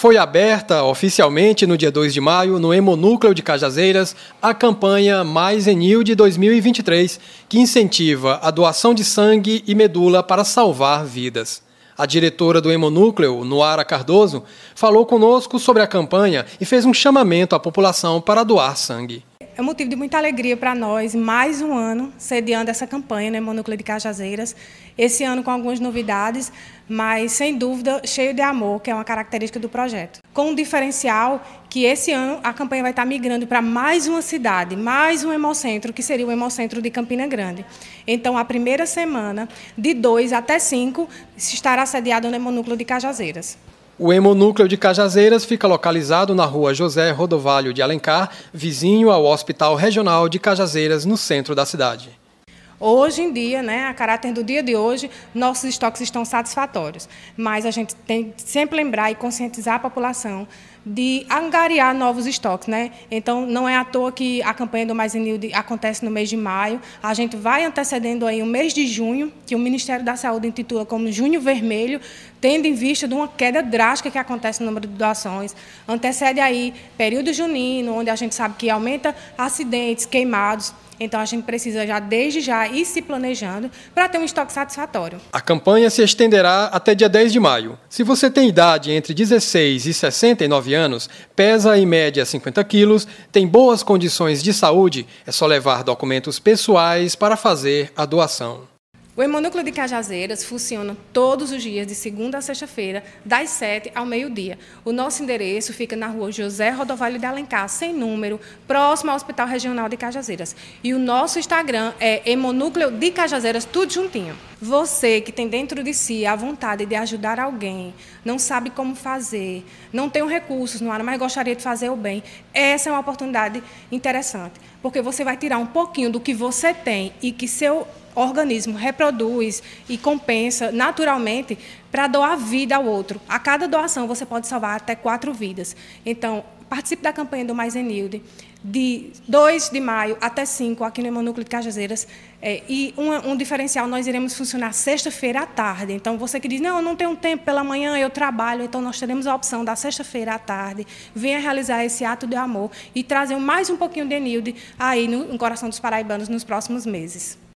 Foi aberta oficialmente no dia 2 de maio, no Hemonúcleo de Cajazeiras, a campanha Mais Enil de 2023, que incentiva a doação de sangue e medula para salvar vidas. A diretora do Hemonúcleo, Noara Cardoso, falou conosco sobre a campanha e fez um chamamento à população para doar sangue. É motivo de muita alegria para nós, mais um ano sediando essa campanha no Hemonúcleo de Cajazeiras. Esse ano com algumas novidades, mas sem dúvida cheio de amor, que é uma característica do projeto. Com um diferencial que esse ano a campanha vai estar migrando para mais uma cidade, mais um hemocentro, que seria o hemocentro de Campina Grande. Então, a primeira semana, de 2 até 5, estará sediado no Hemonúcleo de Cajazeiras. O hemonúcleo de Cajazeiras fica localizado na rua José Rodovalho de Alencar, vizinho ao Hospital Regional de Cajazeiras, no centro da cidade. Hoje em dia, né, a caráter do dia de hoje, nossos estoques estão satisfatórios, mas a gente tem que sempre lembrar e conscientizar a população de angariar novos estoques, né? Então não é à toa que a campanha do Mais Enilde acontece no mês de maio. A gente vai antecedendo aí o mês de junho, que o Ministério da Saúde intitula como Junho Vermelho, tendo em vista de uma queda drástica que acontece no número de doações. Antecede aí período junino, onde a gente sabe que aumenta acidentes, queimados. Então a gente precisa já desde já ir se planejando para ter um estoque satisfatório. A campanha se estenderá até dia 10 de maio. Se você tem idade entre 16 e 69 anos, pesa em média 50 quilos, tem boas condições de saúde, é só levar documentos pessoais para fazer a doação. O Hemonúcleo de Cajazeiras funciona todos os dias, de segunda a sexta-feira, das 7 ao meio-dia. O nosso endereço fica na rua José Rodovalho de Alencar, sem número, próximo ao Hospital Regional de Cajazeiras. E o nosso Instagram é Hemonúcleo de Cajazeiras, tudo juntinho. Você que tem dentro de si a vontade de ajudar alguém, não sabe como fazer, não tem recursos no ar, mas gostaria de fazer o bem, essa é uma oportunidade interessante, porque você vai tirar um pouquinho do que você tem e que seu organismo reproduz e compensa naturalmente para doar vida ao outro. A cada doação você pode salvar até quatro vidas. Então, participe da campanha do Mais Enilde, de 2 de maio até 5, aqui no Hemonúcleo de Cajazeiras. É, e um, um, diferencial, nós iremos funcionar sexta-feira à tarde. Então, você que diz, não, eu não tenho tempo pela manhã, eu trabalho, então nós teremos a opção da sexta-feira à tarde. Venha realizar esse ato de amor e trazer mais um pouquinho de Enilde aí no, no coração dos paraibanos nos próximos meses.